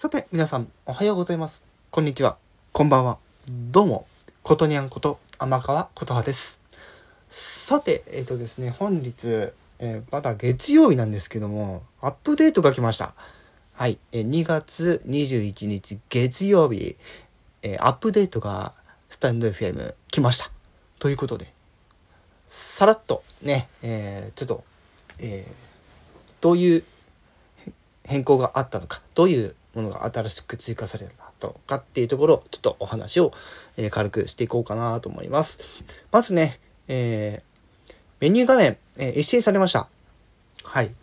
さて、皆さん、おはようございます。こんにちは。こんばんは。どうも、ことにゃんこと、天川ことはです。さて、えっ、とですね、本日、えーまだ月曜日なんですけども、アップデートが来ました。はい、えー2月21日月曜日、えーアップデートがスタンド FM 来ました。ということで、さらっとね、えーちょっと、えーどういう変更があったのか、どういうものが新しく追加されたのかっていうところを、ちょっとお話を、えー軽くしていこうかなと思います。まずね、えーメニュー画面、えー一新されました。はい。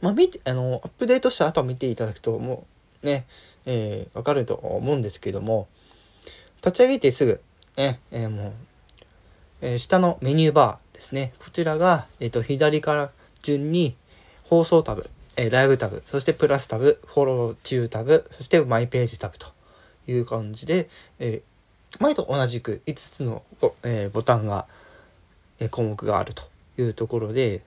まあ、見て、あの、アップデートした後見ていただくと、もうね、えーわかると思うんですけども、立ち上げてすぐ、ね、えーもう、えー下のメニューバーですね。こちらが、えっ、と、左から順に放送タブ、えライブタブ、そしてプラスタブ、フォロー中タブ、そしてマイページタブという感じで、え前と同じく5つの、えボタンが、え項目があるというところで、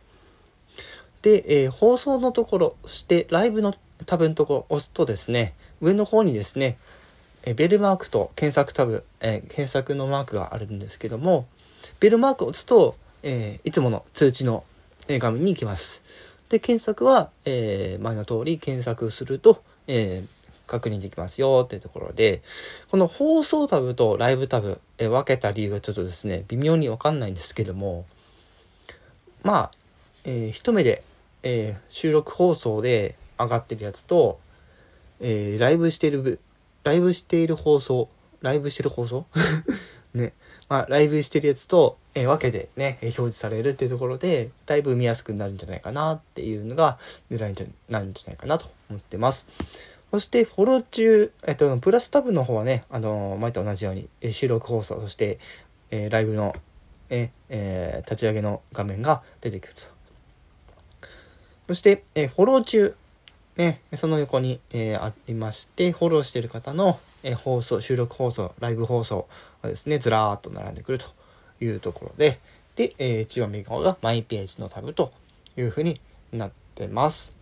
で、え放送のところ、そしてライブのタブのところを押すとですね、上の方にですね、えベルマークと検索タブ、え検索のマークがあるんですけども、ベルマークを押すと、えいつもの通知の画面に行きます。で、検索は、えー前の通り検索すると、えー確認できますよっていうところで、この放送タブとライブタブ、えー分けた理由がちょっとですね、微妙にわかんないんですけども、まあ、えー一目で、えー収録放送で上がってるやつと、えーライブしてる、ライブしている放送、ライブしてる放送？ね。まあ、ライブしてるやつと、えー分けてね、えー表示されるっていうところで、だいぶ見やすくなるんじゃないかなっていうのが狙いんじゃなんじゃないかなと思ってます。そして、フォロー中、えっと、プラスタブの方はね、あの前と同じように、え収録放送、そして、えライブの、ええ立ち上げの画面が出てくると。そして、えフォロー中、ね、その横に、えありまして、フォローしてる方の、え放送、収録放送、ライブ放送がですね、ずらーっと並んでくるというところで、で、えー一番右側がマイページのタブというふうになってます。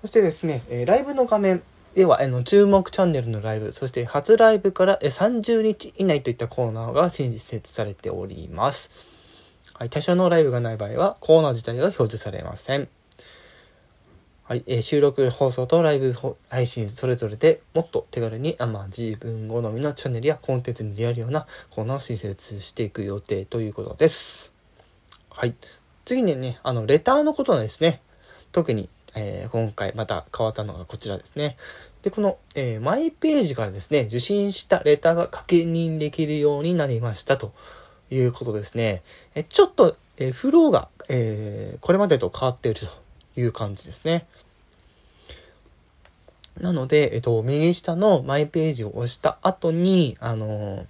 そしてですね、えライブの画面では、あの注目チャンネルのライブ、そして初ライブからえ30日以内といったコーナーが新設されております。はい、対象のライブがない場合はコーナー自体が表示されません。はい、えー収録放送とライブ配信それぞれでもっと手軽にあ、まあ、自分好みのチャンネルやコンテンツに出会えるようなコーナーを新設していく予定ということです。はい、次にね、あのレターのことなんですね。特に、えー今回また変わったのがこちらですね。で、この、えーマイページからですね、受信したレターが確認できるようになりましたということですね。えちょっと、えフローが、えーこれまでと変わっているという感じですね。なので、えっと、右下のマイページを押した後に、あのー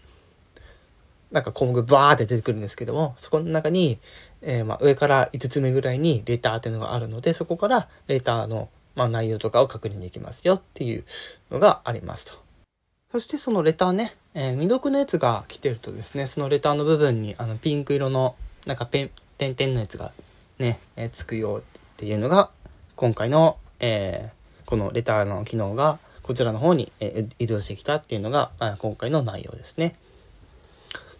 なんか項目バーって出てくるんですけども、そこの中に、えーまあ、上から5つ目ぐらいにレターっていうのがあるので、そこからレターの、まあ、内容とかを確認できますよっていうのがありますと。そしてそのレターね、えー未読のやつが来てるとですね、そのレターの部分にあのピンク色のなんかペン、点々のやつがね、えーつくよっていうのが今回の、えーこのレターの機能がこちらの方に、えー移動してきたっていうのが、まあ、今回の内容ですね。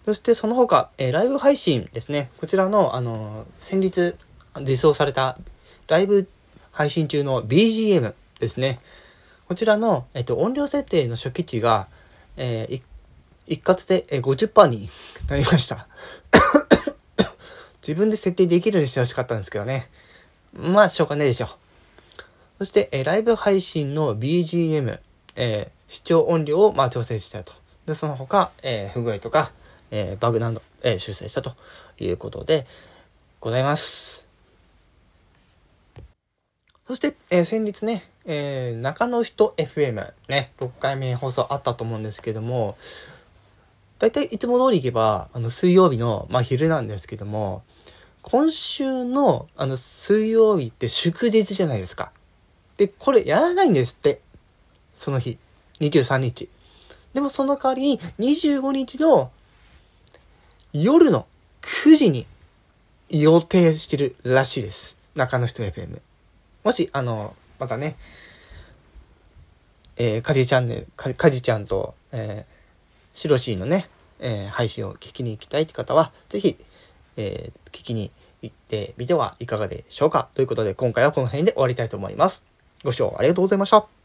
そしてその他、えーライブ配信ですね。こちらの、あのー先日実装されたライブ配信中の BGM ですね。こちらの、えっと、音量設定の初期値が、えー一括でえー50%になりました。自分で設定できるようにしてほしかったんですけどね。まあ、しょうがないでしょう。そして、えライブ配信の BGM、え視聴音量を、まあ、調整したと。で、その他、え不具合とか、えバグなど、え修正したということでございます。そして、えー先日ね、えー中の人 FM ね、6回目放送あったと思うんですけども、だいたいいつも通り行けば、あの、水曜日の、まあ、昼なんですけども、今週の、あの、水曜日って祝日じゃないですか。で、これやらないんですって。その日。23日。でもその代わりに、25日の夜の9時に予定してるらしいです。中の人 FM。もし、あの、またね、えー、かじチャンネル、かかじちゃんと、えー、しろしーのね、えー、配信を聞きに行きたいって方は、是非えー、聞きに行ってみてはいかがでしょうか。ということで、今回はこの辺で終わりたいと思います。ご視聴ありがとうございました。